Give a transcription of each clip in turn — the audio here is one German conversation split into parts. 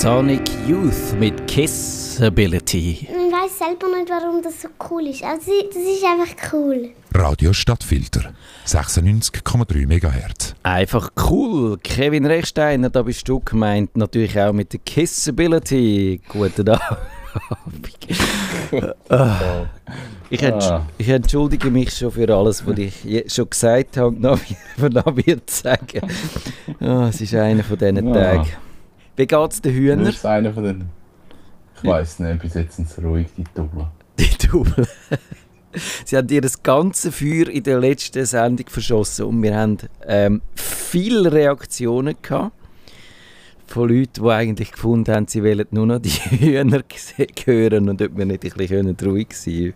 Sonic Youth mit Kissability. Ich weiß selber nicht, warum das so cool ist. Also, das ist einfach cool. Radio Stadtfilter 96,3 MHz. Einfach cool. Kevin Rechsteiner, da bist du gemeint. Natürlich auch mit der Kissability. Guten Abend. Ah. ich, entsch ich, entschuldige mich schon für alles, was ich schon gesagt habe und noch, noch wird sagen. Oh, es ist einer von diesen Tagen. Wie geht es den Hühnern? Das ist einer von den. Ich weiß nicht, bis jetzt sind sie ruhig, die Double. Die Double. Sie haben ihr das ganze Feuer in der letzten Sendung verschossen und wir haben ähm, viele Reaktionen gehabt von Leuten, die eigentlich gefunden haben, sie wollen nur noch die Hühner hören und ob wir nicht ein bisschen ruhig sein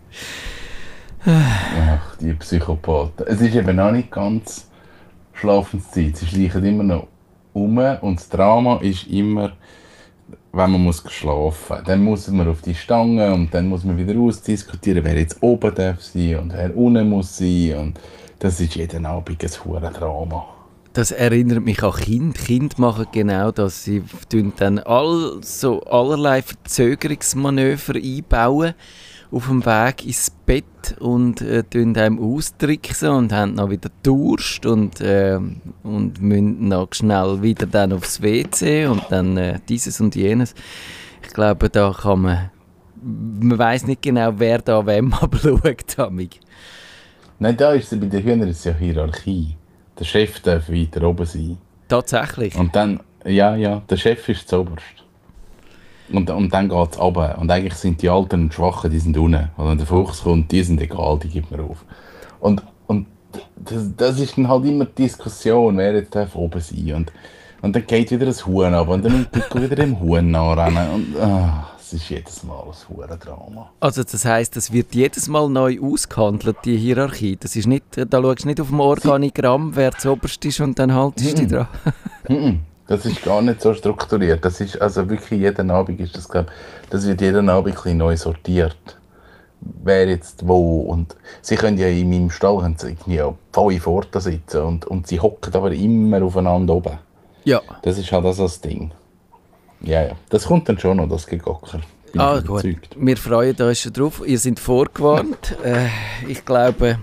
Ach, die Psychopathen. Es ist eben noch nicht ganz Schlafenszeit. Sie schleichen immer noch um und das Drama ist immer, wenn man muss schlafen muss. Dann muss man auf die Stange und dann muss man wieder ausdiskutieren, wer jetzt oben darf sein und wer unten muss sein. Und das ist jeden Abend ein hohes Drama. Das erinnert mich an Kind. Kinder machen genau das. Sie dann all, so allerlei Verzögerungsmanöver einbauen auf dem Weg ins Bett und äh, einem austricksen und haben dann wieder Durst und, äh, und müssen noch schnell wieder dann aufs WC und dann äh, dieses und jenes. Ich glaube, da kann man, man weiß nicht genau, wer da wem aber schaut. Amig. Nein, da ist es bei den Hühnern ja Hierarchie. Der Chef darf weiter oben sein. Tatsächlich? Und dann, ja, ja, der Chef ist zuoberst. Und, und dann geht es runter. Und eigentlich sind die Alten und Schwachen, die sind unten. Und wenn der Fuchs kommt, die sind egal, die gibt man auf. Und, und das, das ist dann halt immer die Diskussion, wer jetzt darf oben sein und und dann geht wieder das Huhn ab und dann muss Pico wieder dem Huhn nachrennen. Und ah, es ist jedes Mal ein Huhn-Drama. Also das heisst, das wird jedes Mal neu ausgehandelt, die Hierarchie. Das ist nicht, da schaust du nicht auf dem Organigramm, wer zuoberst ist und dann haltest du dich dran. Das ist gar nicht so strukturiert. Das ist also wirklich jeden Abend ist das glaube das wird jeden Abend ein neu sortiert. Wer jetzt wo und sie können ja in meinem Stall haben sie ja fünf Orte sitzen und, und sie hocken aber immer aufeinander oben. Ja. Das ist halt das Ding. Ja, ja. Das kommt dann schon noch, das Gegocker. Ah, gut. Wir freuen uns schon drauf. Ihr seid vorgewarnt. äh, ich glaube,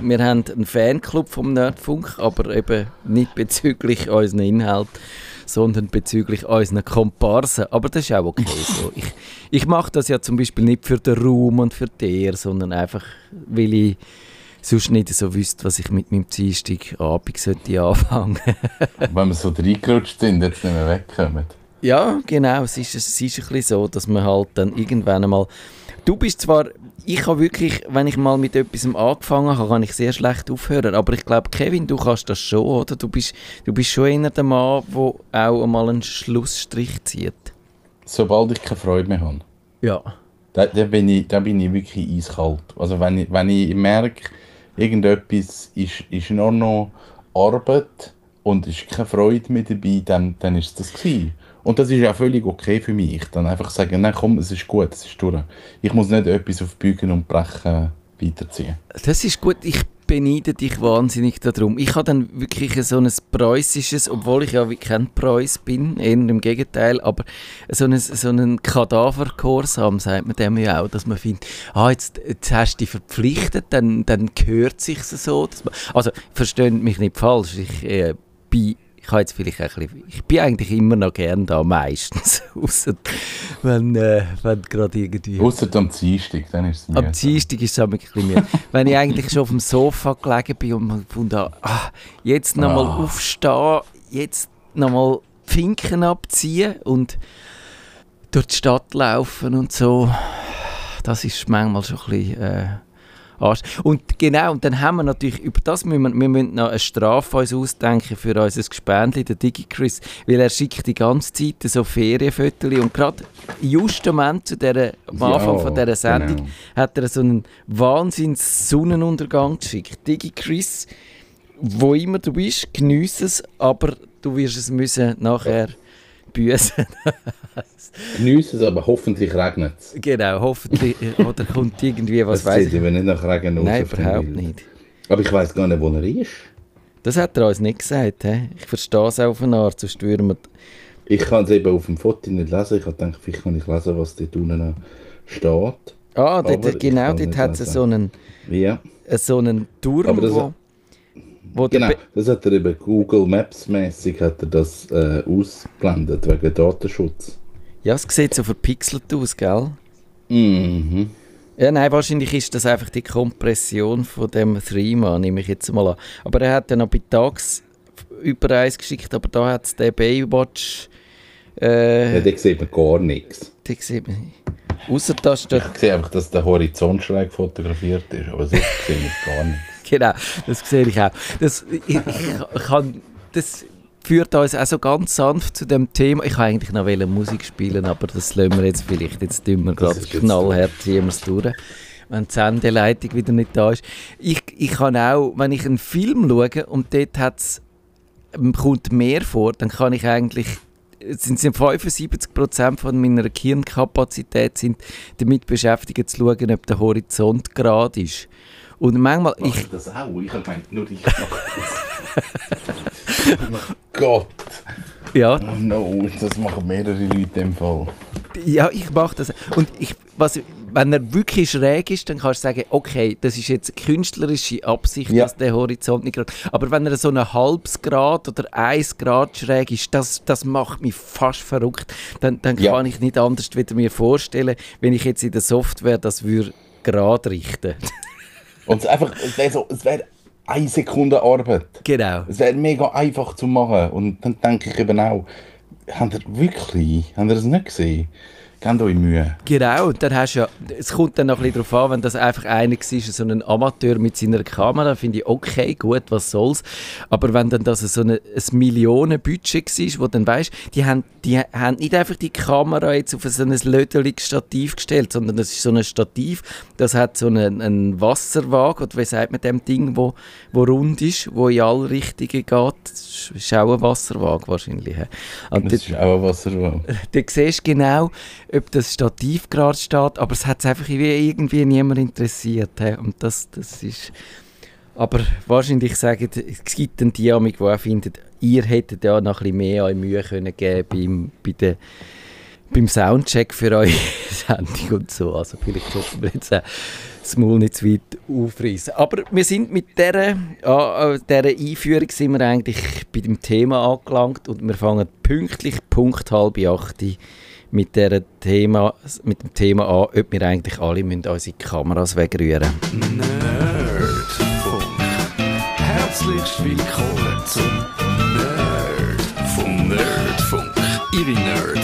wir haben einen Fanclub vom Nerdfunk, aber eben nicht bezüglich unseren Inhalt sondern bezüglich unseren Komparsen. Aber das ist auch okay so. Ich, ich mache das ja zum Beispiel nicht für den Ruhm und für den, sondern einfach, weil ich sonst nicht so wüsste, was ich mit meinem Dienstagabend sollte anfangen Wenn wir so reingerutscht sind, jetzt nicht mehr wegkommen. Ja, genau. Es ist, es ist ein bisschen so, dass man halt dann irgendwann einmal... Du bist zwar ich habe wirklich, wenn ich mal mit etwas angefangen habe, kann ich sehr schlecht aufhören. Aber ich glaube, Kevin, du kannst das schon, oder? Du bist, du bist schon einer der Mann, der auch einmal einen Schlussstrich zieht. Sobald ich keine Freude mehr habe. Ja. Da, da, bin, ich, da bin ich wirklich eiskalt. Also wenn ich, wenn ich merke, irgendetwas ist, ist nur noch Arbeit und ist keine Freude mehr dabei, dann, dann ist es das gewesen. Und das ist ja völlig okay für mich. Dann einfach sagen, nein, komm, es ist gut, es ist durch. Ich muss nicht etwas auf Bügen und Brechen weiterziehen. Das ist gut. Ich beneide dich wahnsinnig darum. Ich habe dann wirklich so ein preußisches, obwohl ich ja kein Preuß bin, eher im Gegenteil, aber so einen, so einen Kadavergehorsam, sagt man dem ja auch, dass man findet, ah, jetzt, jetzt hast du dich verpflichtet, dann, dann gehört sich so. Man, also, versteht mich nicht falsch, ich äh, bin ich habe jetzt vielleicht ein bisschen, ich bin eigentlich immer noch gern da meistens, außer wenn, äh, wenn gerade irgendwie... Außer am Dienstag, dann ist es mir. Am Dienstag ist es ein bisschen mehr. wenn ich eigentlich schon auf dem Sofa gelegen bin und man habe, ah, jetzt nochmal ah. aufstehen, jetzt nochmal Finken abziehen und durch die Stadt laufen und so, das ist manchmal schon ein bisschen... Äh, Arsch. Und genau, und dann haben wir natürlich, über das müssen wir, wir müssen noch eine Strafe uns ausdenken für unser Gespendli, der DigiChris, weil er schickt die ganze Zeit so Ferienfotos und gerade just am Ende zu der, am Anfang ja, von dieser Sendung genau. hat er so einen wahnsinns Sonnenuntergang geschickt. DigiChris, wo immer du bist, geniesse es, aber du wirst es müssen nachher büßen. Geniessen es, aber hoffentlich regnet es. Genau, hoffentlich. Oder kommt irgendwie, was weiß ich. wenn nicht nach Regen Nein, überhaupt nicht. Aber ich weiß gar nicht, wo er ist. Das hat er uns nicht gesagt. He? Ich verstehe es auf eine Art, sonst würden wir Ich kann es eben auf dem Foto nicht lesen. Ich habe gedacht, vielleicht kann ich lesen, was dort unten steht. Ah, dort, genau, dort hat es so einen, Ja, äh, so einen Turm, Aber das- wo, genau. Das hat er eben Google Maps mäßig hat er das äh, ausgeblendet, wegen Datenschutz. Ja, es sieht so verpixelt aus, gell? Mhm. Ja, nein, wahrscheinlich ist das einfach die Kompression von dem Threema, nehme ich jetzt mal an. Aber er hat dann noch bei Tags über eins geschickt, aber da hat es den Baywatch. Ja, Äh, da sieht man gar nichts. die sieht man. Außer da steht. Ich sehe einfach, dass der Horizont schräg fotografiert ist, aber sonst sehe ich gar nichts. Genau, das sehe ich auch. Das, ich, ich, ich kann, das führt uns auch so ganz sanft zu dem Thema. Ich wollte eigentlich noch Musik spielen, aber das lassen wir jetzt vielleicht. Jetzt tun wir gerade knallhart ziehen wir es durch. Wenn die Sendeleitung wieder nicht da ist. Ich, ich kann auch, wenn ich einen Film schaue und dort hat's, ähm, kommt mehr vor, dann kann ich eigentlich sind sind 75% von meiner Gehirnkapazität sind damit beschäftigt zu schauen, ob der Horizont gerade ist. Und manchmal, ich, Mach ich das auch? Ich habe gemeint, nur ich mache das. oh Gott. ja, Oh no, das machen mehrere Leute im Fall. Ja, ich mache das. Und ich, was, wenn er wirklich schräg ist, dann kannst du sagen, okay, das ist jetzt eine künstlerische Absicht, Ja. dass der Horizont nicht gerade... Aber wenn er so ein halbes Grad oder ein Grad schräg ist, das, das macht mich fast verrückt. Dann, dann Ja. kann ich nicht anders wieder mir vorstellen, wenn ich jetzt in der Software das würde gerade richten. Und es, einfach, es wäre so, es wäre eine Sekunde Arbeit. genau. Es wäre mega einfach zu machen. Und dann denke ich eben auch, habt ihr wirklich, habt ihr das nicht gesehen? Gebt euch Mühe. Genau, und dann hast du ja, es kommt dann noch ein bisschen darauf an, wenn das einfach einer war, so ein Amateur mit seiner Kamera, finde ich, okay, gut, was soll's. Aber wenn dann das so eine, ein Millionenbudget war, wo dann weißt, die haben, die haben nicht einfach die Kamera jetzt auf so ein lödeliges Stativ gestellt, sondern das ist so ein Stativ, das hat so einen, einen Wasserwagen, oder wie sagt man dem Ding, wo, wo rund ist, wo in alle Richtungen geht. Das ist auch ein Wasserwagen wahrscheinlich. Und Das ist auch ein Wasserwahl. Du siehst genau, ob das Stativ gerade steht, aber es hat es einfach wie irgendwie niemand interessiert. He? Und das, das ist... Aber wahrscheinlich sagen, es gibt einen Diamik, der auch findet, ihr hättet ja noch ein bisschen mehr Mühe können geben beim, bei der, beim Soundcheck für eure Sendung und so. Also vielleicht sollten wir jetzt auch das Maul nicht zu weit aufreißen. Aber wir sind mit dieser, ah, äh, dieser Einführung sind wir eigentlich bei dem Thema angelangt und wir fangen pünktlich, Punkt halb acht mit, Thema, mit dem Thema an, ob wir eigentlich alle müssen unsere Kameras wegrühren Nerdfunk. Herzlich willkommen zum Nerdfunk. Nerdfunk. Ihre Nerds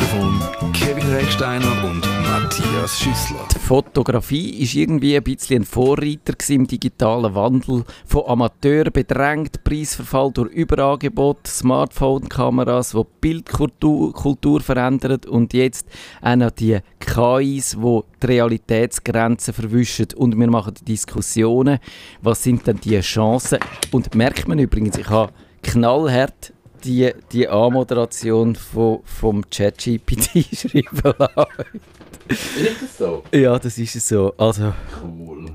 Mikrofon Kevin Recksteiner und Matthias Schüssler. Die Fotografie ist irgendwie ein bisschen ein Vorreiter im digitalen Wandel. Von Amateuren bedrängt, Preisverfall durch Überangebot, Smartphone-Kameras, die Bildkultur Kultur verändern und jetzt auch noch die KIs, die die Realitätsgrenzen verwischen. Und wir machen Diskussionen, was sind denn die Chancen. Und merkt man übrigens, ich habe knallhart die, die Anmoderation von, vom ChatGPT schreiben lassen. Ist das so? Ja, das ist es so. Also, Cool.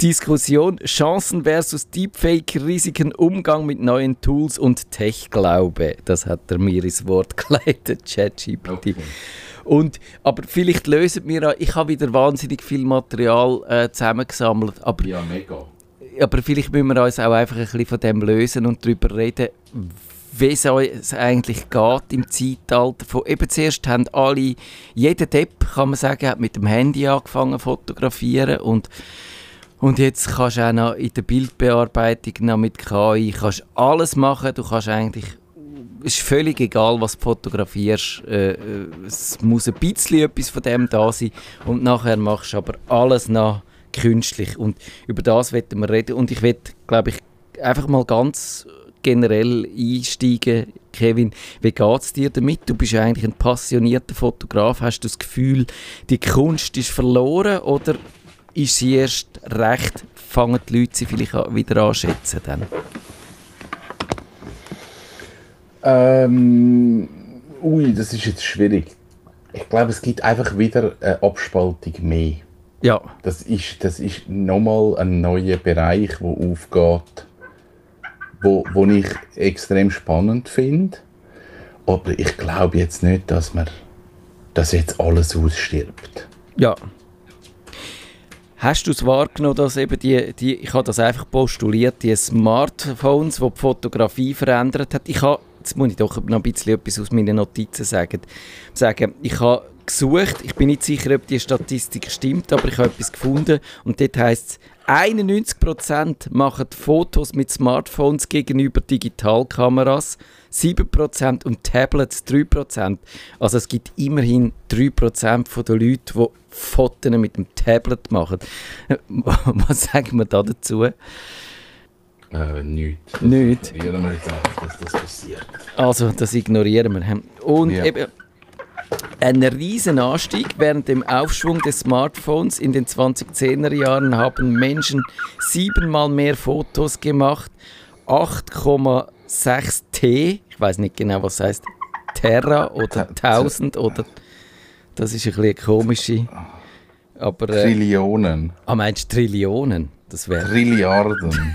Diskussion, Chancen versus Deepfake, Risiken, Umgang mit neuen Tools und Tech-Glaube. Das hat er mir ins Wort geleitet, ChatGPT. Okay. Und, aber vielleicht lösen wir auch, ich habe wieder wahnsinnig viel Material äh, zusammengesammelt, aber, Ja, mega. aber vielleicht müssen wir uns auch einfach ein bisschen von dem lösen und darüber reden, wie es uns eigentlich geht im Zeitalter von, eben zuerst haben alle, jeder Depp, kann man sagen, hat mit dem Handy angefangen fotografieren und und jetzt kannst du auch noch in der Bildbearbeitung noch mit KI kannst alles machen. Du kannst eigentlich es ist völlig egal, was du fotografierst. Äh, äh, es muss ein bisschen etwas von dem da sein. Und nachher machst du aber alles noch künstlich. Und über das werden wir reden. Und ich werde, glaube ich, einfach mal ganz generell einsteigen. Kevin, wie geht es dir damit? Du bist eigentlich ein passionierter Fotograf. Hast du das Gefühl, die Kunst ist verloren oder ist sie erst recht, fangen die Leute sie vielleicht wieder anschätzen dann? Ähm, ui, das ist jetzt schwierig. Ich glaube, es gibt einfach wieder eine Abspaltung mehr. Ja, Das ist, das ist nochmal ein neuer Bereich, der aufgeht, wo, wo ich extrem spannend finde. aber ich glaube jetzt nicht, dass man dass jetzt alles ausstirbt. Ja. Hast du es wahrgenommen, dass eben die, die, ich habe das einfach postuliert, die Smartphones, die die Fotografie verändert hat. Ich habe, jetzt muss ich doch noch ein bisschen etwas aus meinen Notizen sagen. sagen ich habe gesucht, ich bin nicht sicher, ob die Statistik stimmt, aber ich habe etwas gefunden und dort heisst es, 91% machen Fotos mit Smartphones gegenüber Digitalkameras, 7% und Tablets 3%. Also es gibt immerhin 3% der Leute, die Fotos mit dem Tablet machen. Was sagen wir da dazu? Äh, nichts. Nichts. Ignorieren wir dass das passiert. Also das ignorieren wir. Und Ja. eben ein riesen Anstieg während dem Aufschwung des Smartphones in den 2010er Jahren haben Menschen siebenmal mehr Fotos gemacht, 8,6 T, ich weiß nicht genau was heißt, Terra oder Ta- 1000 oder das ist ein bisschen komische, aber äh, Trillionen. ah meinst du Trillionen? Das wäre Trilliarden.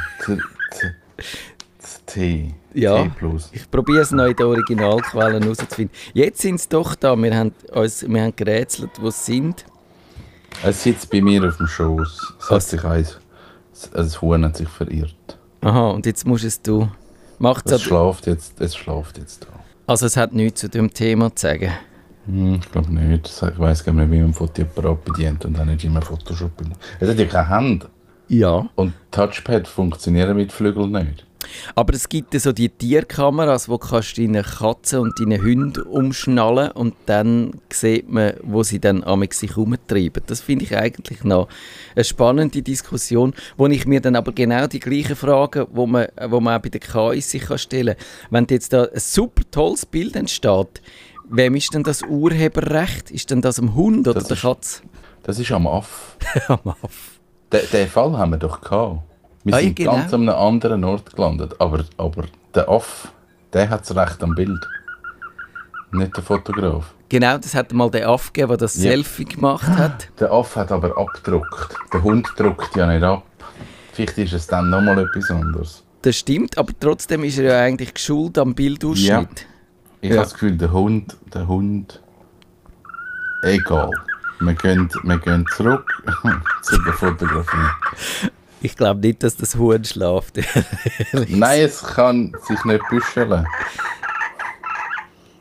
T-. Ja. Ich probiere es noch in den Originalquellen herauszufinden. Jetzt sind sie doch da. Wir haben, uns, wir haben gerätselt, wo sie sind. Es sitzt bei mir auf dem Schoß. Es hat sich ein, ein Huhn hat sich verirrt. Aha, und jetzt musst es du. Macht Es es schlaft jetzt, es schlaft jetzt da. also es hat nichts zu dem Thema zu sagen. Hm, ich glaube nicht. Ich weiß gar nicht, wie man ein Fotoapparat bedient und dann nicht immer Photoshop. Es hat ja keine Hand. Ja. Und Touchpad funktionieren mit Flügeln nicht. Aber es gibt so die Tierkameras, wo kannst du deine Katzen und deine Hunde umschnallen und dann sieht man, wo sie dann amig sich herumtreiben. Das finde ich eigentlich noch eine spannende Diskussion, wo ich mir dann aber genau die gleichen Fragen, wo man, wo man auch bei den KIs sich kann stellen kann. Wenn jetzt da ein super tolles Bild entsteht, wem ist denn das Urheberrecht? Ist denn das am Hund oder Das der ist- Katze? Das ist am Aff. Am Aff. Den, den Fall haben wir doch gehabt. Wir Ah, ja, sind genau. ganz an einem anderen Ort gelandet. Aber, aber der Aff, der hat das Recht am Bild. Nicht der Fotograf. Genau, das hat mal der Aff gegeben, der das Ja. Selfie gemacht hat. Der Aff hat aber abgedruckt. Der Hund druckt ja nicht ab. Vielleicht ist es dann nochmal etwas anderes. Das stimmt, aber trotzdem ist er ja eigentlich geschult am Bildausschnitt. Ich Ja. habe das Gefühl, der Hund, der Hund. Egal. Wir gehen, wir gehen zurück zu der Fotografie. Ich glaube nicht, dass das Huhn schlaft. Nein, es kann sich nicht büscheln.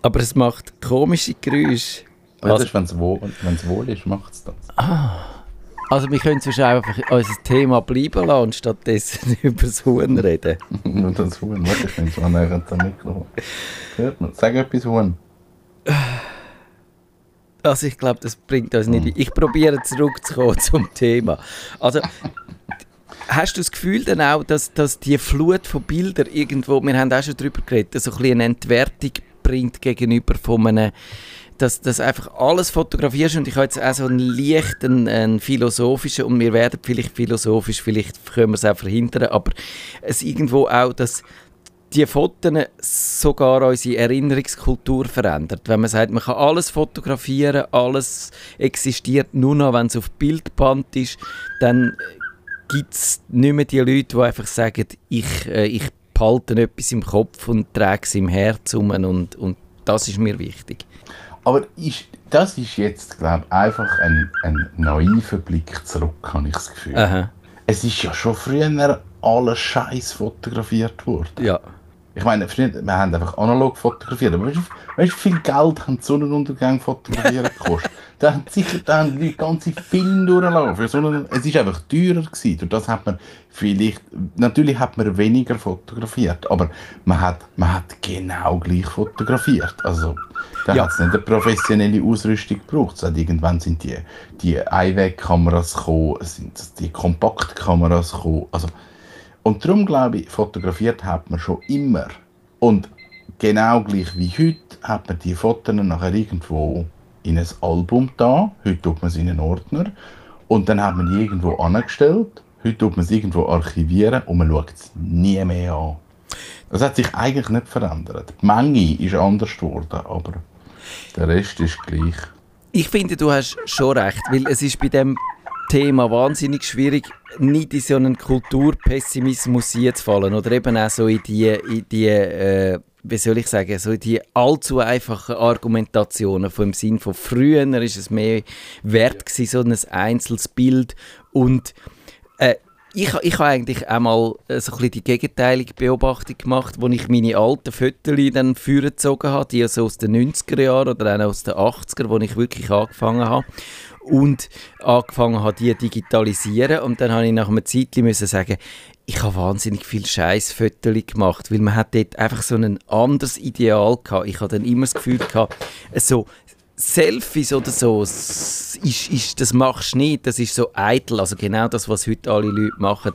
Aber es macht komische Geräusche. Das Also, wenn es wohl, wenn's wohl ist, macht es das. also wir können sonst einfach unser Thema bleiben lassen und stattdessen über das Huhn reden. Nur das Huhn. Warte, ich bin so näher an dem Mikrofon. Hört man? Sag etwas, Huhn. Also ich glaube, das bringt uns nicht. Ich probiere zurückzukommen zum Thema. Also hast du das Gefühl dann auch, dass, dass die Flut von Bildern irgendwo, wir haben auch schon darüber geredet, so ein eine Entwertung bringt gegenüber von einem dass das einfach alles fotografierst und ich habe jetzt auch so einen leichten einen philosophischen und wir werden vielleicht philosophisch, vielleicht können wir es auch verhindern, aber es irgendwo auch, dass die Fotos sogar unsere Erinnerungskultur verändert. Wenn man sagt, man kann alles fotografieren, alles existiert nur noch, wenn es auf Bildband ist, dann gibt es nicht mehr die Leute, die einfach sagen, ich, äh, ich behalte etwas im Kopf und trage es im Herz um und, und das ist mir wichtig. Aber ist, das ist jetzt, glaube ich, einfach ein, ein naiver Blick zurück, habe ich das Gefühl. Aha, Es ist ja schon früher alles Scheiß fotografiert worden. ja. Ich meine, wir haben einfach analog fotografiert. Aber weißt du, wie viel Geld haben die Sonnenuntergänge fotografieren gekostet? da haben sicher da haben die Leute ganze Filme durchlaufen. Für Sonnen es ist einfach teurer gewesen. Durch das hat man vielleicht, natürlich hat man weniger fotografiert, aber man hat, man hat genau gleich fotografiert. Also, da Ja. hat es nicht eine professionelle Ausrüstung gebraucht. Hat irgendwann sind die, die Einwegkameras gekommen, sind die Kompaktkameras gekommen. Also, und darum glaube ich, fotografiert hat man schon immer. Und genau gleich wie heute hat man die Fotos nachher irgendwo in ein Album da. Heute tut man sie in einen Ordner. Und dann hat man die irgendwo angestellt. Heute tut man sie irgendwo archivieren und man schaut es nie mehr an. Das hat sich eigentlich nicht verändert. Die Menge ist anders geworden, aber der Rest ist gleich. Ich finde, du hast schon recht, weil es ist bei dem Thema wahnsinnig schwierig, nicht in so einen Kulturpessimismus hineinzufallen oder eben auch so in die, in die äh, wie soll ich sagen, so die allzu einfachen Argumentationen vom Sinn von früher ist es mehr wert gewesen, so ein einzelnes Bild. Und äh, ich, ich habe eigentlich einmal äh, so ein die gegenteilige Beobachtung gemacht, wo ich meine alten Fotos dann vorgezogen habe, die also aus den 90er Jahren oder auch aus den 80er, wo ich wirklich angefangen habe und angefangen habe, die digitalisieren und dann habe ich nach einer Zeit müssen sagen, ich habe wahnsinnig viel scheiß Fotos gemacht, weil man hat dort einfach so ein anderes Ideal gehabt. Ich habe dann immer das Gefühl gehabt, so Selfies oder so, ist, ist, das machst du nicht, das ist so eitel, also genau das, was heute alle Leute machen.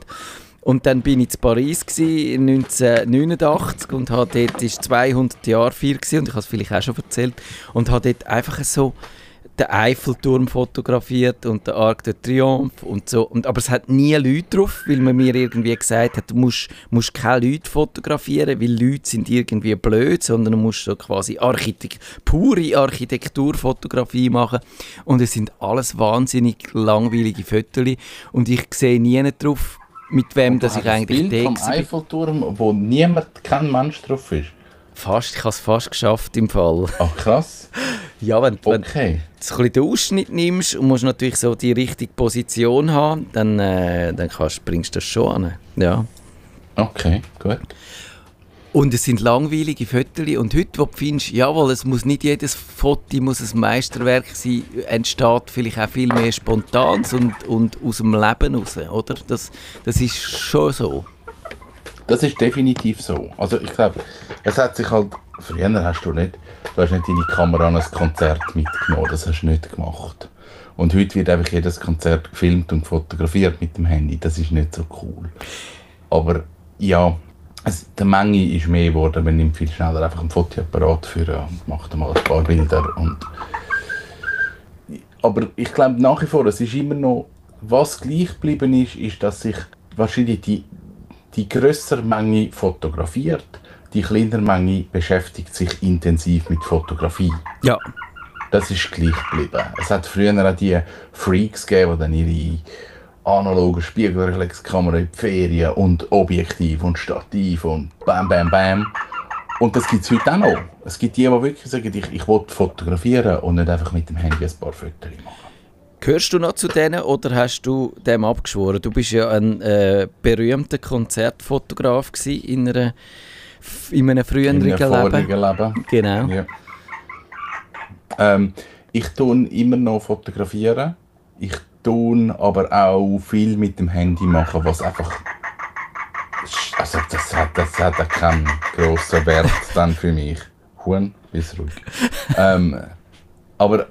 Und dann bin ich in Paris gewesen, 1989 und habe dort ist 200 Jahre viel gewesen, und ich habe es vielleicht auch schon erzählt und habe dort einfach so den Eiffelturm fotografiert und den Arc de Triomphe und so. Und, aber es hat nie Leute drauf, weil man mir irgendwie gesagt hat, du musst, musst keine Leute fotografieren, weil Leute sind irgendwie blöd, sondern du musst so quasi Architekt pure Architekturfotografie machen. Und es sind alles wahnsinnig langweilige Fotos und ich sehe nie drauf, mit wem dass ich eigentlich Bild vom Eiffelturm, wo niemand, kein Mensch drauf ist. Fast, ich habe es fast geschafft im Fall. Ach krass. Ja, wenn, okay. wenn du ein den Ausschnitt nimmst und musst natürlich so die richtige Position haben, dann, äh, dann kannst, bringst du das schon an. Ja. Okay, gut. Und es sind langweilige Fotos und heute, wo du findest, jawohl, es muss nicht jedes Foto muss ein Meisterwerk sein, entsteht vielleicht auch viel mehr spontan und, und aus dem Leben raus, oder? Das, das ist schon so. Das ist definitiv so. Also ich glaube, es hat sich halt, früher hast du nicht, du hast nicht deine Kamera an ein Konzert mitgenommen, das hast du nicht gemacht. Und heute wird einfach jedes Konzert gefilmt und fotografiert mit dem Handy, das ist nicht so cool. Aber ja, es, die Menge ist mehr geworden, man nimmt viel schneller einfach ein Fotoapparat für und macht mal ein paar Bilder. Und aber ich glaube nach wie vor, es ist immer noch, was gleich geblieben ist, ist, dass sich wahrscheinlich die die größere Menge fotografiert, die kleinere Menge beschäftigt sich intensiv mit Fotografie. Ja. Das ist gleich geblieben. Es hat früher auch die Freaks gegeben, die dann ihre analogen Spiegelreflexkamera in die Ferien und Objektiv und Stativ und bam, bam, bam. Und das gibt es heute auch noch. Es gibt die, die wirklich sagen, ich, ich will fotografieren und nicht einfach mit dem Handy ein paar Fotos machen. Gehörst du noch zu denen oder hast du dem abgeschworen? Du bist ja ein äh, berühmter Konzertfotograf in, einer, in einem früheren in einem Leben. Leben. Genau. Ja. Ähm, ich tue immer noch fotografieren. Ich tue aber auch viel mit dem Handy machen, was einfach also das hat, das hat keinen grossen Wert dann für mich. Huhn, bis ruhig. ähm, aber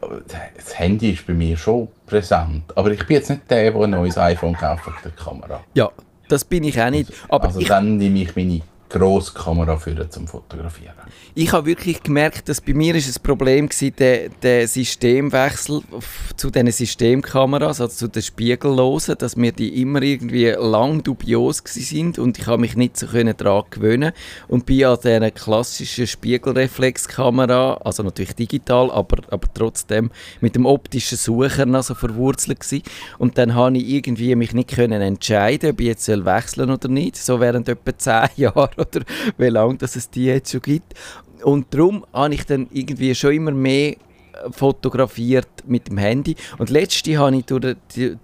das Handy ist bei mir schon präsent. Aber ich bin jetzt nicht der, der ein neues iPhone kauft für die Kamera. Ja, das bin ich auch nicht. Aber also dann nehme ich meine grosse Kamera für zum Fotografieren. Ich habe wirklich gemerkt, dass bei mir ist ein Problem war, der, der Systemwechsel zu diesen Systemkameras, also zu den Spiegellosen, dass mir die immer irgendwie lang dubios sind und ich habe mich nicht so daran gewöhnen und bin an dieser klassischen Spiegelreflexkamera, also natürlich digital, aber, aber trotzdem mit dem optischen Sucher noch verwurzelt gewesen. und dann habe ich irgendwie mich nicht können entscheiden, ob ich jetzt wechseln oder nicht, so während etwa zehn Jahren oder wie lange dass es die jetzt schon gibt. Und darum habe ich dann irgendwie schon immer mehr äh, fotografiert mit dem Handy. Und letzte habe ich durch,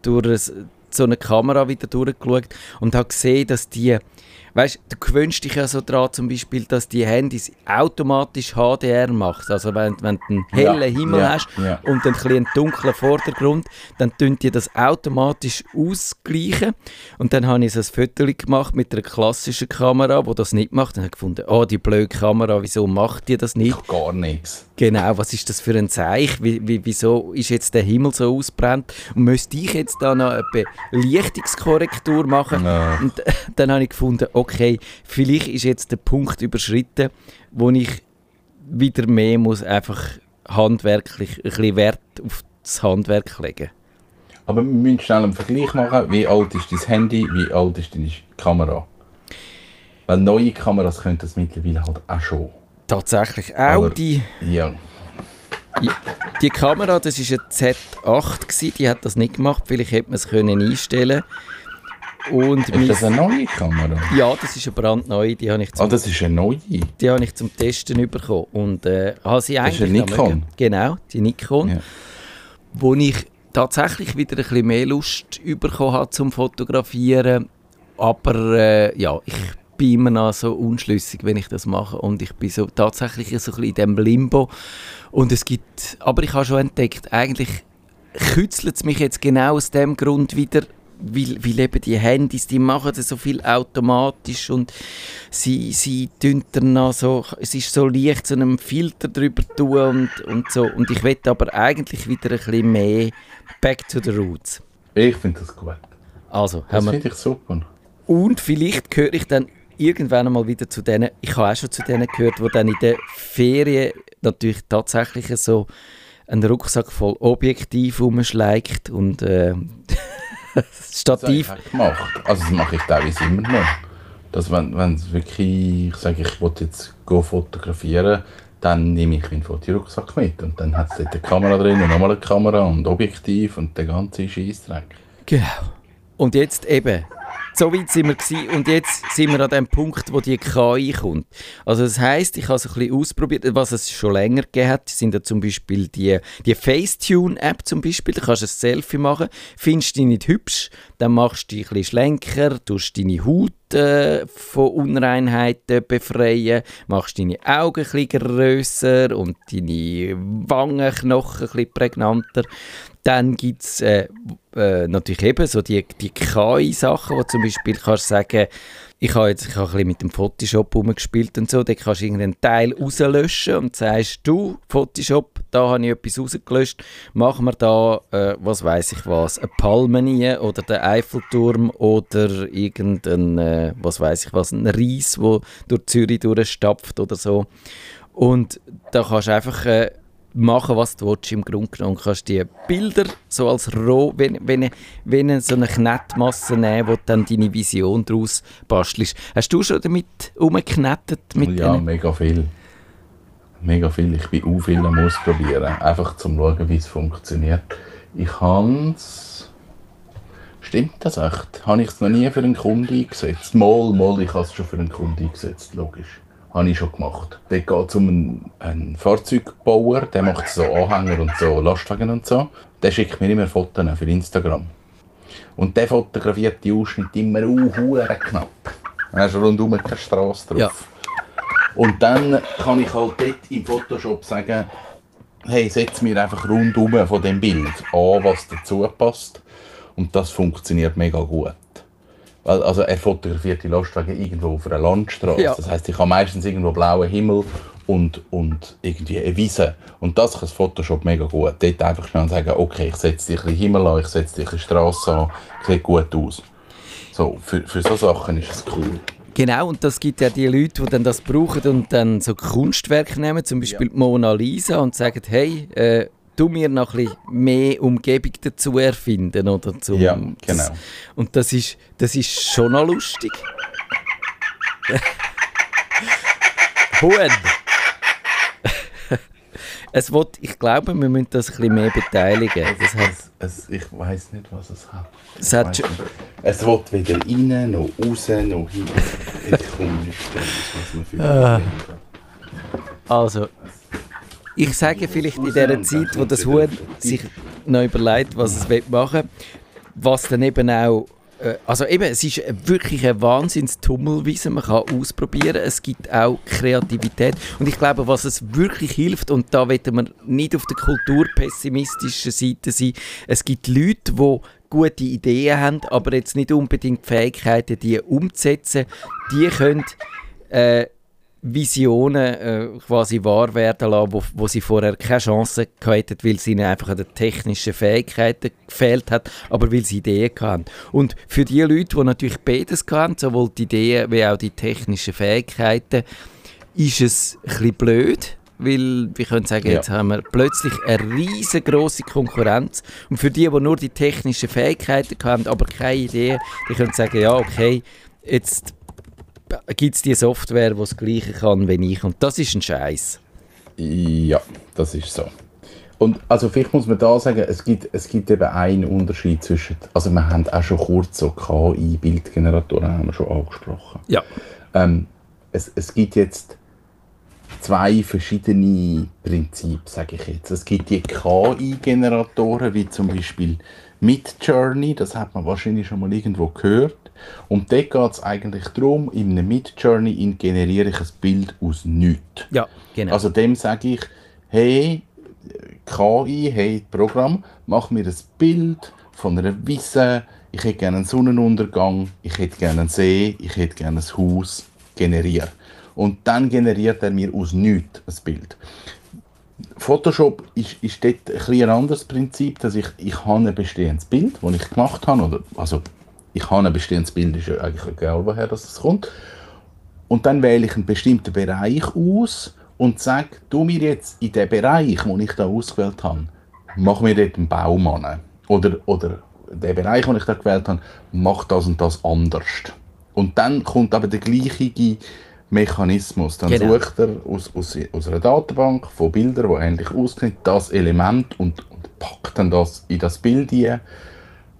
durch so eine Kamera wieder durchgeschaut und habe gesehen, dass die weißt, du gewöhnst dich ja so daran, zum Beispiel, dass die Handys automatisch HDR machen. Also wenn, wenn du einen hellen ja, Himmel ja, hast ja. und dann ein einen dunklen Vordergrund, dann tun die das automatisch ausgleichen. Und dann habe ich so ein Foto gemacht mit einer klassischen Kamera, wo das nicht macht. Und habe gefunden, oh, die blöde Kamera, wieso macht die das nicht? Gar nichts. Genau, was ist das für ein Zeichen? Wie, wie, wieso ist jetzt der Himmel so ausbrennt? Und müsste ich jetzt da noch eine Belichtungskorrektur machen? No. Und dann habe ich gefunden, okay, vielleicht ist jetzt der Punkt überschritten, wo ich wieder mehr muss einfach handwerklich ein bisschen Wert auf das Handwerk legen. Aber wir müssen schnell einen Vergleich machen. Wie alt ist dein Handy, wie alt ist deine Kamera? Weil neue Kameras können das mittlerweile halt auch schon. Tatsächlich. Auch die. Ja. Die Kamera, das war eine Z8, gewesen, die hat das nicht gemacht. Vielleicht hätte man es können einstellen Und Ist das eine neue Kamera? ja, das ist eine brandneue, die habe ich Ah, zum, das ist eine neue. die habe ich zum Testen bekommen. Und äh, habe sie Das ist eigentlich eine Nikon? mögen. Genau, die Nikon. Ja. Wo ich tatsächlich wieder ein bisschen mehr Lust bekommen habe zum Fotografieren. Aber äh, ja, ich bin immer noch so unschlüssig, wenn ich das mache. Und ich bin so tatsächlich so ein bisschen in diesem Limbo. Und es gibt, aber ich habe schon entdeckt, eigentlich kützelt es mich jetzt genau aus dem Grund wieder, weil, weil eben die Handys, die machen das so viel automatisch und sie, sie tun dann noch so, es ist so leicht, so einen Filter drüber tun und, und so. Und ich will aber eigentlich wieder ein bisschen mehr back to the roots. Ich finde das gut. Also, Das finde ich super. und vielleicht gehöre ich dann irgendwann einmal wieder zu denen, ich habe auch schon zu denen gehört, die dann in der Ferien natürlich tatsächlich so einen Rucksack voll Objektiv rumschleicht und äh, Stativ. Das gemacht. Also das mache ich teilweise immer noch. Dass wenn, wenn es wirklich, ich sage, ich will jetzt go fotografieren, dann nehme ich meinen Fotorucksack mit. Und dann hat es dort eine Kamera drin und nochmal eine Kamera und Objektiv und der ganze Scheissdreck. Genau. Und jetzt eben, so weit sind wir gewesen, und jetzt sind wir an dem Punkt, wo die KI kommt. Also das heißt, ich habe es ein bisschen ausprobiert, was es schon länger gegeben hat, sind ja zum Beispiel die, die Facetune-App zum Beispiel, da kannst du ein Selfie machen, findest dich nicht hübsch, dann machst du dich ein bisschen schlenker, tust deine Haut äh, von Unreinheiten befreien, machst deine Augen ein bisschen grösser und deine Wangenknochen ein bisschen prägnanter. Dann gibt es äh, äh, natürlich eben so die, die KI-Sachen, wo zum Beispiel kannst du sagen, ich habe jetzt ich habe ein bisschen mit dem Photoshop rumgespielt und so, da kannst du irgendeinen Teil rauslöschen und sagst, du, Photoshop, da habe ich etwas rausgelöscht, machen wir da, äh, was weiß ich was, eine Palme rein oder den Eiffelturm oder irgendein, äh, was weiß ich was, ein Reis, wo durch Zürich durchstapft oder so. Und da kannst du einfach äh, machen, was du willst, im Grunde genommen. Du kannst die Bilder so als roh, wenn, wenn, wenn so eine Knettmasse nehmen, wo du dann deine Vision daraus bastelst. Hast du schon damit umgeknettet? Mit ja, denen? mega viel. Mega viel. Ich bin auch viel am Ausprobieren. Einfach zum schauen, wie es funktioniert. Ich habe es... Stimmt das echt? Habe ich es noch nie für einen Kunden eingesetzt? Mal, mal, ich habe es schon für einen Kunden eingesetzt, logisch. Habe ich schon gemacht. Dort geht es um einen, einen Fahrzeugbauer, der macht so Anhänger und so Lastwagen und so. Der schickt mir immer Fotos für Instagram. Und der fotografiert die Ausschnitte immer uh, knapp. Dann hast du rundum keine Straße drauf. Ja. Und dann kann ich halt dort im Photoshop sagen, hey, setz mir einfach rundum von dem Bild an, was dazu passt. Und das funktioniert mega gut. Also er fotografiert die Lastwagen irgendwo auf einer Landstraße. Ja. Das heißt, ich habe meistens irgendwo blauen Himmel und, und irgendwie eine Wiese. Und das kann das Photoshop mega gut. Dort einfach schnell sagen, okay, ich setze dich ein Himmel an, ich setze dich ein bisschen Straße an, sieht gut aus. So, für, für so Sachen ist es cool. Genau, und das gibt ja die Leute, die dann das brauchen und dann so Kunstwerke nehmen, zum Beispiel die Mona Lisa, und sagen, hey, äh, du mir noch ein bisschen mehr Umgebung dazu erfinden, oder? Zum, Ja, das, genau. und das ist, das ist schon noch lustig. Huhn! es wird, ich glaube, wir müssen das ein bisschen mehr beteiligen. Das hat, Es, es, ich weiß nicht, was es hat. es hat. Es will weder rein, noch raus, noch hin. Ich komme nicht was man für Ah. Also, ich sage vielleicht in dieser Zeit, wo das Huhn sich noch überlegt, was es will machen was dann eben auch. äh, Also eben, es ist wirklich ein Wahnsinnstummelwiese, man kann ausprobieren, es gibt auch Kreativität und ich glaube, was es wirklich hilft, und da wollen wir nicht auf der kulturpessimistischen Seite sein, es gibt Leute, die gute Ideen haben, aber jetzt nicht unbedingt die Fähigkeiten, die umzusetzen, die können äh, Visionen äh, quasi wahr werden lassen, wo, wo sie vorher keine Chance hatten, weil es ihnen einfach an den technischen Fähigkeiten gefehlt hat, aber weil sie Ideen hatten. Und für die Leute, die natürlich beides hatten, sowohl die Ideen wie auch die technischen Fähigkeiten, ist es ein bisschen blöd, weil wir können sagen, Ja. jetzt haben wir plötzlich eine riesengroße Konkurrenz und für die, die nur die technischen Fähigkeiten haben, aber keine Idee, die können sagen, ja okay, jetzt gibt es die Software, die das Gleiche kann wie ich. Und das ist ein Scheiß. Ja, das ist so. Und also vielleicht muss man da sagen, es gibt, es gibt eben einen Unterschied zwischen, also wir haben auch schon kurz so KI-Bildgeneratoren haben wir schon angesprochen. Ja. Ähm, es, es gibt jetzt zwei verschiedene Prinzipien, sage ich jetzt. Es gibt die KI-Generatoren, wie zum Beispiel Midjourney, das hat man wahrscheinlich schon mal irgendwo gehört. Und dort geht es eigentlich darum, in einem Midjourney generiere ich ein Bild aus nichts. Ja, genau. Also dem sage ich, hey, KI, hey, Programm, mach mir ein Bild von einer Wiese, ich hätte gerne einen Sonnenuntergang, ich hätte gerne einen See, ich hätte gerne ein Haus, generiere. Und dann generiert er mir aus nichts ein Bild. Photoshop ist, ist dort ein, ein anderes Prinzip, dass ich, ich habe ein bestehendes Bild, das ich gemacht habe, oder, also ich habe ein bestehendes Bild, ist ja eigentlich egal, woher das kommt. Und dann wähle ich einen bestimmten Bereich aus und sage, du mir jetzt in den Bereich, den ich da ausgewählt habe, mach mir dort einen Baum an. Oder, oder der Bereich, den ich da gewählt habe, mach das und das anders. Und dann kommt aber der gleiche Mechanismus. Dann Genau. sucht er aus, aus, aus einer Datenbank von Bildern, die ähnlich aussehen, das Element und, und packt dann das in das Bild hinein.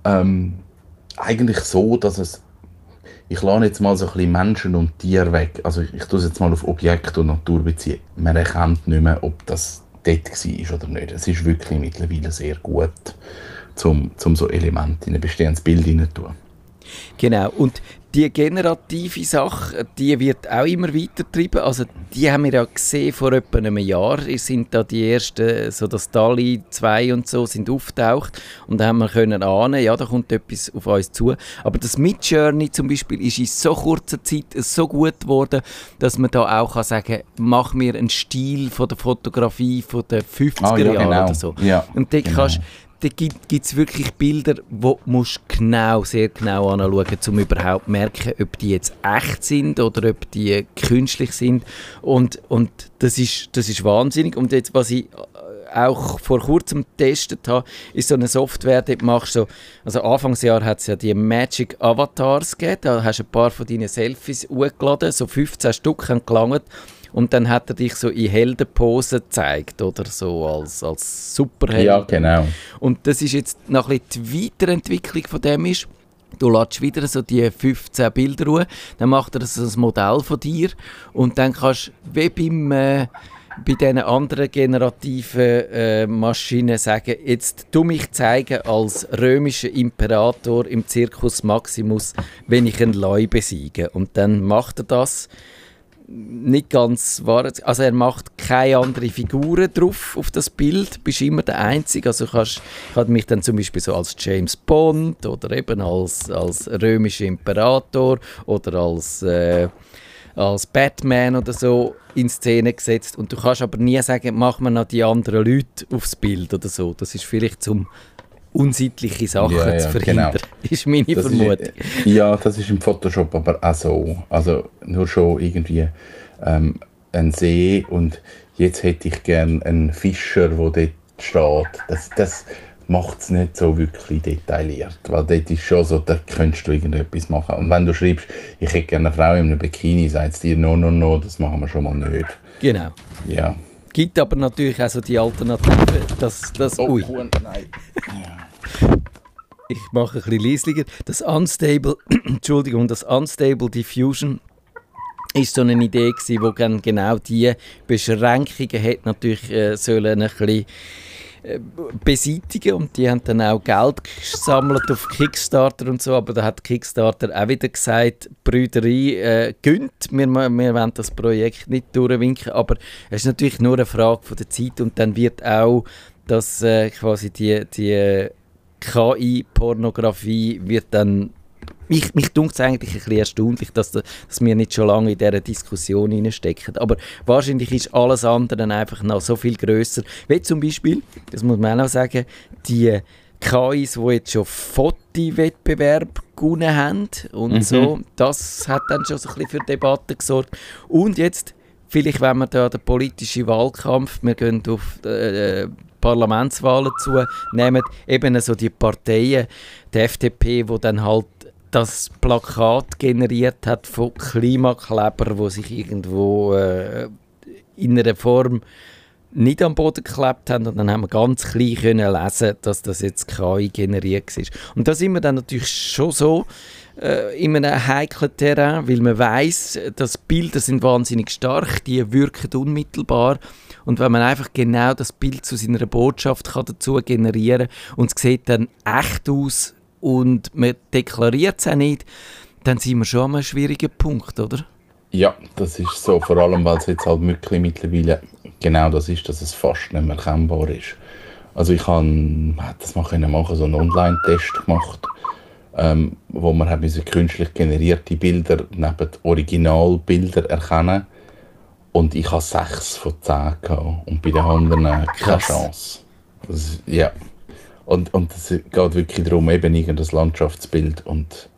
Ähm, eigentlich so, dass es ich lasse jetzt mal so ein bisschen Menschen und Tiere weg. Also ich, ich tue es jetzt mal auf Objekt und Natur beziehen. Man erkennt nicht mehr, ob das dort war oder nicht. Es ist wirklich mittlerweile sehr gut, zum, zum so Elemente in ein bestehendes Bild zu. Genau. Und die generative Sache, die wird auch immer weitergetrieben. Also die haben wir ja gesehen vor etwa einem Jahr. Es sind da die ersten, so das DALI 2 und so, sind auftaucht. Und da haben wir können ahnen, ja, da kommt etwas auf uns zu. Aber das Midjourney zum Beispiel ist in so kurzer Zeit so gut geworden, dass man da auch kann sagen mach mir einen Stil von der Fotografie von den 50er Ah, ja, Jahren genau. oder so. Ja, und dort genau. kannst da gibt es wirklich Bilder, wo musst genau, sehr genau anschauen um überhaupt zu merken, ob die jetzt echt sind oder ob die künstlich sind. Und, und das, ist, das ist wahnsinnig. Und jetzt, was ich äh, auch vor kurzem getestet habe, ist so eine Software, die machst so, also Anfangsjahr hat es ja die Magic Avatars gegeben, da hast du ein paar von deinen Selfies hochgeladen, so 15 Stück haben gelangt. Und dann hat er dich so in Heldenposen gezeigt, oder so als, als Superheld. Ja, genau. Und das ist jetzt noch ein bisschen die Weiterentwicklung von dem ist, du lädst wieder so die 15 Bilder ruhen, dann macht er so ein Modell von dir und dann kannst du wie beim, äh, bei diesen anderen generativen äh, Maschinen sagen, jetzt tu mich zeigen als römischer Imperator im Circus Maximus, wenn ich einen Leu besiege. Und dann macht er das nicht ganz wahr. Also er macht keine anderen Figuren drauf auf das Bild, bist immer der Einzige. Also kannst, ich mich dann zum Beispiel so als James Bond oder eben als, als römischer Imperator oder als, äh, als Batman oder so in Szene gesetzt. Und du kannst aber nie sagen, mach mir noch die anderen Leute aufs Bild oder so. Das ist vielleicht zum unsittliche Sachen Ja, ja, zu verhindern, genau. ist meine Das Vermutung. Ist, ja, das ist im Photoshop aber auch so. Also nur schon irgendwie ähm, ein See und jetzt hätte ich gern einen Fischer, der dort steht. Das, das macht es nicht so wirklich detailliert, weil dort ist schon so, da könntest du irgendetwas machen. Und wenn du schreibst, ich hätte gerne eine Frau in einem Bikini, sagt es dir, no, no, no, das machen wir schon mal nicht. Genau. Ja. Gibt aber natürlich auch so die Alternative, dass das Oh, ui, nein. ich mache ein bisschen leislicher. Das Unstable, Entschuldigung, das Unstable Diffusion ist so eine Idee gewesen, wo dann genau die Beschränkungen hat natürlich äh, sollen ein bisschen äh, beseitigen. Und die haben dann auch Geld gesammelt auf Kickstarter und so, aber da hat Kickstarter auch wieder gesagt, Brüderei äh, gönnt, wir, wir wollen das Projekt nicht durchwinken, aber es ist natürlich nur eine Frage von der Zeit. Und dann wird auch dass äh, quasi die, die KI-Pornografie wird dann mich, mich dunkt es eigentlich ein bisschen erstaunlich, dass, da- dass wir nicht schon lange in dieser Diskussion stecken. Aber wahrscheinlich ist alles andere einfach noch so viel grösser. Wie zum Beispiel, das muss man auch noch sagen, die KIs, die jetzt schon Fotowettbewerb gewonnen haben und so, das hat dann schon so ein bisschen für Debatten gesorgt. Und jetzt, vielleicht wenn wir da den politischen Wahlkampf, wir gehen auf äh, Parlamentswahlen zu, nehmen eben so die Parteien, die FDP, wo dann halt das Plakat generiert hat von Klimakleber, wo sich irgendwo äh, in einer Form nicht am Boden geklebt haben und dann haben wir ganz klein können lesen, dass das jetzt KI generiert ist. Und da sind wir dann natürlich schon so äh, in einem heiklen Terrain, weil man weiß, dass Bilder sind wahnsinnig stark, die wirken unmittelbar und wenn man einfach genau das Bild zu seiner Botschaft kann dazu generieren und es sieht dann echt aus und man deklariert es auch nicht, dann sind wir schon an einem schwierigen Punkt, oder? Ja, das ist so, vor allem weil es jetzt halt wirklich mittlerweile genau das ist, dass es fast nicht mehr erkennbar ist. Also ich habe das mal können machen, so einen Online-Test gemacht, ähm, wo man hat diese künstlich generierte Bilder neben Originalbilder erkennen und ich habe sechs von zehn gehabt und bei den anderen keine Krass. Chance. Das, ja. Und, und es geht wirklich darum, eben irgendein Landschaftsbild und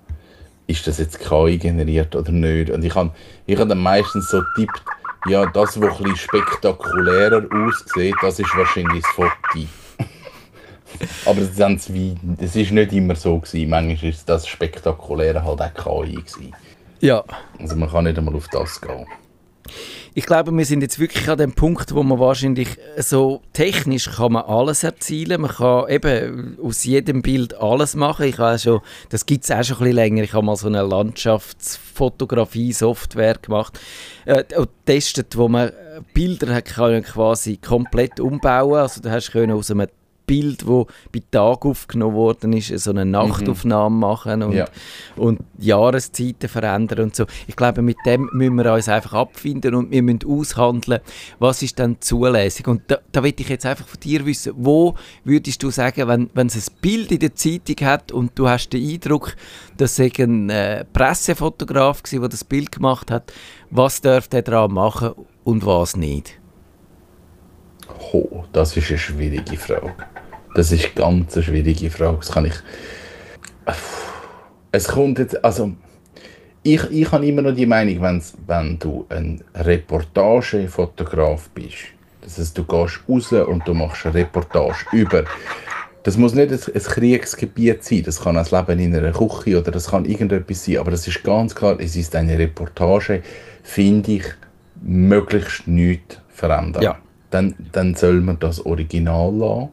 ist das jetzt KI generiert oder nicht. Und ich habe ich hab dann meistens so tippt, ja, das, was bisschen spektakulärer aussieht, das ist wahrscheinlich das Foto. Aber das, das ist nicht immer so gewesen. Manchmal ist das Spektakuläre halt auch KI gewesen. Ja. Also man kann nicht einmal auf das gehen. Ich glaube, wir sind jetzt wirklich an dem Punkt, wo man wahrscheinlich so technisch kann man alles erzielen. Man kann eben aus jedem Bild alles machen. Ich habe schon, das gibt es auch schon ein bisschen länger. Ich habe mal so eine Landschaftsfotografie-Software gemacht äh, und getestet, wo man Bilder hat können quasi komplett umbauen. Also du hast können aus einem Bild, wo bei Tag aufgenommen worden ist, so eine Nachtaufnahme machen und, Ja. und Jahreszeiten verändern und so. Ich glaube, mit dem müssen wir uns einfach abfinden und wir müssen aushandeln, was ist dann zulässig. Und da, da will ich jetzt einfach von dir wissen, wo würdest du sagen, wenn, wenn es ein Bild in der Zeitung hat und du hast den Eindruck, dass es ein äh, Pressefotograf war, der das Bild gemacht hat, was darf der daran machen und was nicht? Oh, das ist eine schwierige Frage. Das ist ganz eine schwierige Frage. Das kann ich. Es kommt jetzt, also ich, ich habe immer noch die Meinung, wenn's, wenn du ein Reportagefotograf bist, das heißt, du gehst raus und du machst eine Reportage über. Das muss nicht ein, Kriegsgebiet sein, das kann ein Leben in einer Küche oder das kann irgendetwas sein, aber das ist ganz klar, es ist eine Reportage, finde ich, möglichst nichts verändern Ja. dann, dann soll man das Original lassen.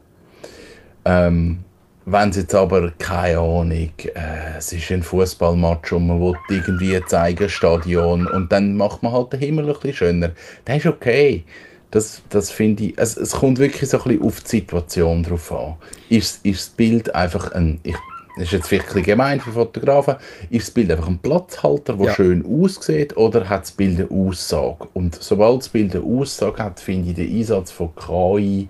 Ähm, wenn es jetzt aber, keine Ahnung, äh, es ist ein Fußballmatch und man will irgendwie zeigen, Stadion, und dann macht man halt den Himmel ein bisschen schöner, das ist okay. Das, das finde ich, es, es kommt wirklich so ein bisschen auf die Situation drauf an. Ist, ist das Bild einfach ein, ich, das ist jetzt vielleicht ein bisschen gemein für Fotografen, ist das Bild einfach ein Platzhalter, der Ja. schön aussieht, oder hat das Bild eine Aussage? Und sobald das Bild eine Aussage hat, finde ich den Einsatz von KI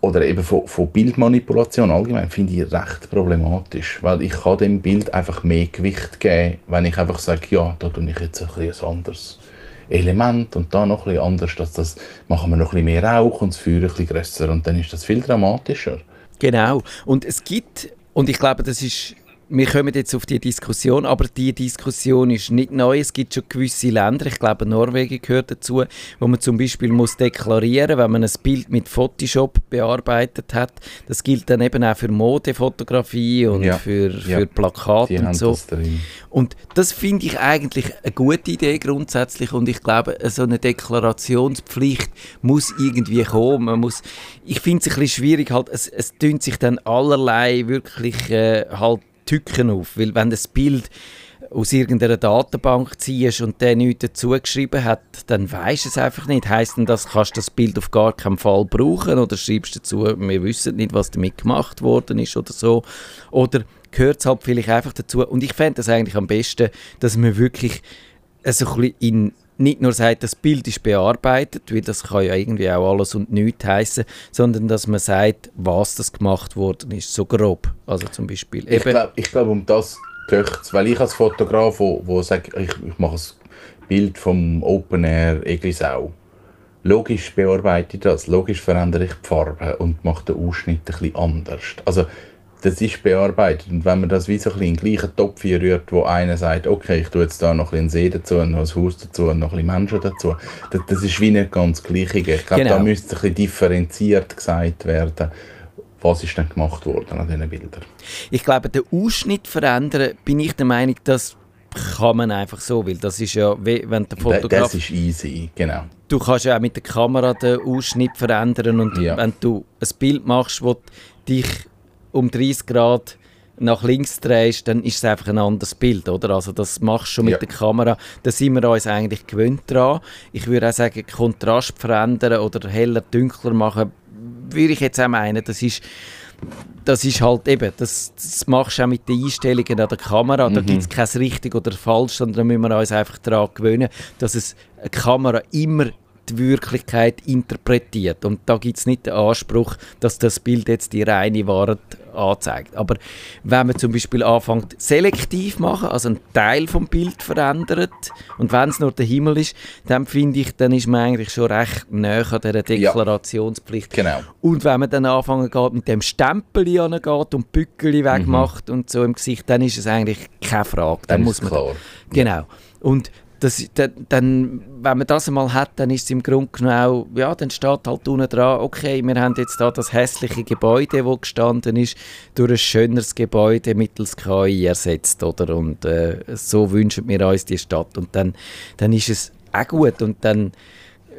oder eben von, von Bildmanipulation allgemein finde ich recht problematisch, weil ich kann dem Bild einfach mehr Gewicht geben, wenn ich einfach sage, ja, da tue ich jetzt ein bisschen anderes Element und da noch bisschen anders, dass das machen wir noch bisschen mehr Rauch und das Feuer ein bisschen grösser und dann ist das viel dramatischer. Genau. Und es gibt, und ich glaube, das ist, wir kommen jetzt auf die Diskussion, aber die Diskussion ist nicht neu. Es gibt schon gewisse Länder, ich glaube Norwegen gehört dazu, wo man zum Beispiel muss deklarieren, wenn man ein Bild mit Photoshop bearbeitet hat. Das gilt dann eben auch für Modefotografie und Ja. für, Ja. für Plakate Die und so. das. Und das finde ich eigentlich eine gute Idee grundsätzlich und ich glaube, so eine Deklarationspflicht muss irgendwie kommen. Man muss, ich finde es ein bisschen schwierig, halt, es, es tönt sich dann allerlei wirklich äh, halt Tücken auf, weil wenn das Bild aus irgendeiner Datenbank ziehst und der nichts dazu geschrieben hat, dann weisst du es einfach nicht. Heißt denn das, kannst du das Bild auf gar keinen Fall brauchen oder schreibst dazu, wir wissen nicht, was damit gemacht worden ist oder so. Oder gehört es halt vielleicht einfach dazu. Und ich fände das eigentlich am besten, dass man wirklich so ein bisschen in nicht nur sagt, das Bild ist bearbeitet, weil das kann ja irgendwie auch alles und nichts heißen, sondern dass man sagt, was das gemacht worden ist, so grob. Also zum Beispiel Ich glaube, glaub, um das es. Weil ich als Fotograf, wo, wo sage, ich, ich mache ein Bild vom Open Air Eglisau. Logisch bearbeite ich das, logisch verändere ich die Farbe und mache den Ausschnitt ein bisschen anders. Also, das ist bearbeitet. Und wenn man das wie so ein bisschen in den gleichen Topf rührt, wo einer sagt, okay, ich tue jetzt da noch ein bisschen einen See dazu, noch ein Haus dazu und noch ein bisschen Menschen dazu, das, das ist wie nicht ganz gleich. Ich glaube, Genau. da müsste ein bisschen differenziert gesagt werden, was ist denn gemacht worden an diesen Bildern. ich glaube, den Ausschnitt verändern, bin ich der Meinung, dass kann man einfach so, weil das ist ja, wenn der Fotograf... Das ist easy, genau. Du kannst ja auch mit der Kamera den Ausschnitt verändern und Ja. wenn du ein Bild machst, wo dich um 30 Grad nach links drehst, dann ist es einfach ein anderes Bild, oder? Also das machst du schon mit Ja. der Kamera. Da sind wir uns eigentlich gewöhnt dran. Ich würde auch sagen, Kontrast verändern oder heller, dunkler machen, würde ich jetzt auch meinen, das ist das ist halt eben, das, das machst du auch mit den Einstellungen an der Kamera. Da gibt es kein richtig oder falsch, sondern da müssen wir uns einfach daran gewöhnen, dass es eine Kamera immer die Wirklichkeit interpretiert. Und da gibt es nicht den Anspruch, dass das Bild jetzt die reine Wahrheit anzeigt. Aber wenn man zum Beispiel anfängt, selektiv machen, also einen Teil vom Bild verändert, und wenn es nur der Himmel ist, dann finde ich, dann ist man eigentlich schon recht näher an dieser Deklarationspflicht. Genau. Und wenn man dann anfangen geht, mit dem Stempel angeht und Bückeli wegmacht und so im Gesicht, dann ist es eigentlich keine Frage. Dann, Dann muss man klar. Genau. Und das, dann, dann, wenn man das einmal hat, dann ist es im Grunde auch, ja, dann steht halt unten dran, okay, wir haben jetzt da das hässliche Gebäude, wo gestanden ist, durch ein schöneres Gebäude mittels KI ersetzt, oder? Und äh, so wünschen wir uns die Stadt. Und dann, dann ist es auch gut. Und dann,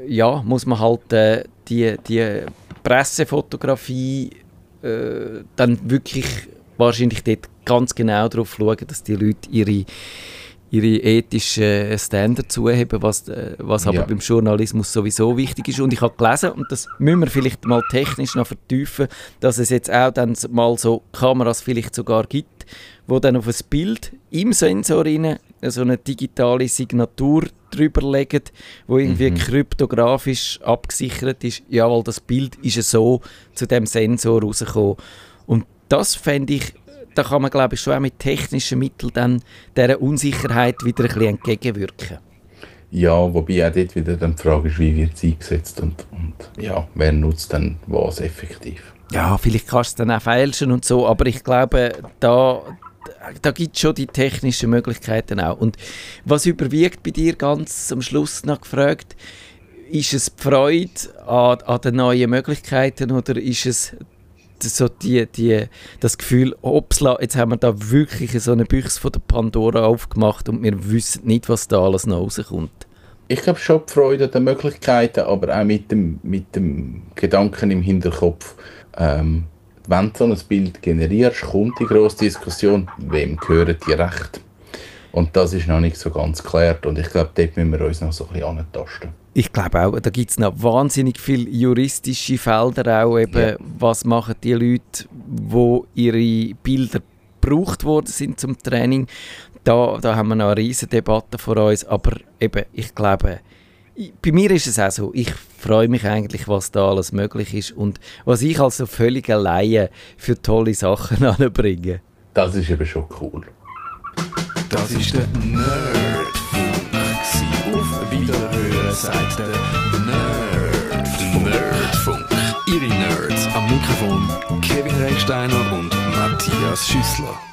ja, muss man halt äh, die, die Pressefotografie äh, dann wirklich wahrscheinlich dort ganz genau darauf schauen, dass die Leute ihre ihre ethischen Standards zuheben, was, äh, was aber Ja. beim Journalismus sowieso wichtig ist. Und ich habe gelesen, und das müssen wir vielleicht mal technisch noch vertiefen, dass es jetzt auch dann mal so Kameras vielleicht sogar gibt, wo dann auf ein Bild im Sensor rein so eine digitale Signatur drüber legen, wo irgendwie kryptografisch abgesichert ist. Jawohl, das Bild ist ja so zu dem Sensor rausgekommen. Und das fände ich da kann man glaube ich schon auch mit technischen Mitteln dann dieser Unsicherheit wieder ein bisschen entgegenwirken. Ja, wobei auch dort wieder dann die Frage ist, wie wird es eingesetzt und, und ja, wer nutzt dann was effektiv. Ja, vielleicht kannst du es dann auch fälschen und so, aber ich glaube, da, da gibt es schon die technischen Möglichkeiten auch. Und was überwiegt bei dir ganz am Schluss noch gefragt, ist es die Freude an, an den neuen Möglichkeiten oder ist es so die, die, das Gefühl, opsla, jetzt haben wir da wirklich so eine Büchse von der Pandora aufgemacht und wir wissen nicht, was da alles noch rauskommt. Ich glaube schon die Freude an den Möglichkeiten, aber auch mit dem, mit dem Gedanken im Hinterkopf, ähm, wenn du so ein Bild generierst, kommt die grosse Diskussion, wem gehören die Rechte? Und das ist noch nicht so ganz geklärt und ich glaube, dort müssen wir uns noch so ein bisschen antasten. Ich glaube auch, da gibt es noch wahnsinnig viele juristische Felder auch eben, Ja. was machen die Leute, wo ihre Bilder gebraucht worden sind zum Training. Da, da haben wir noch eine riesige Debatte vor uns, aber eben, ich glaube, ich- bei mir ist es auch so, ich freue mich eigentlich, was da alles möglich ist und was ich als so völlige Laie für tolle Sachen anbringe. Das ist eben schon cool. Das ist der Nerdfunk. gsi. Auf Wiederhören der Nerdfunk. Nerdfunk. Ihre Nerds am Mikrofon Kevin Recksteiner und Matthias Schüssler.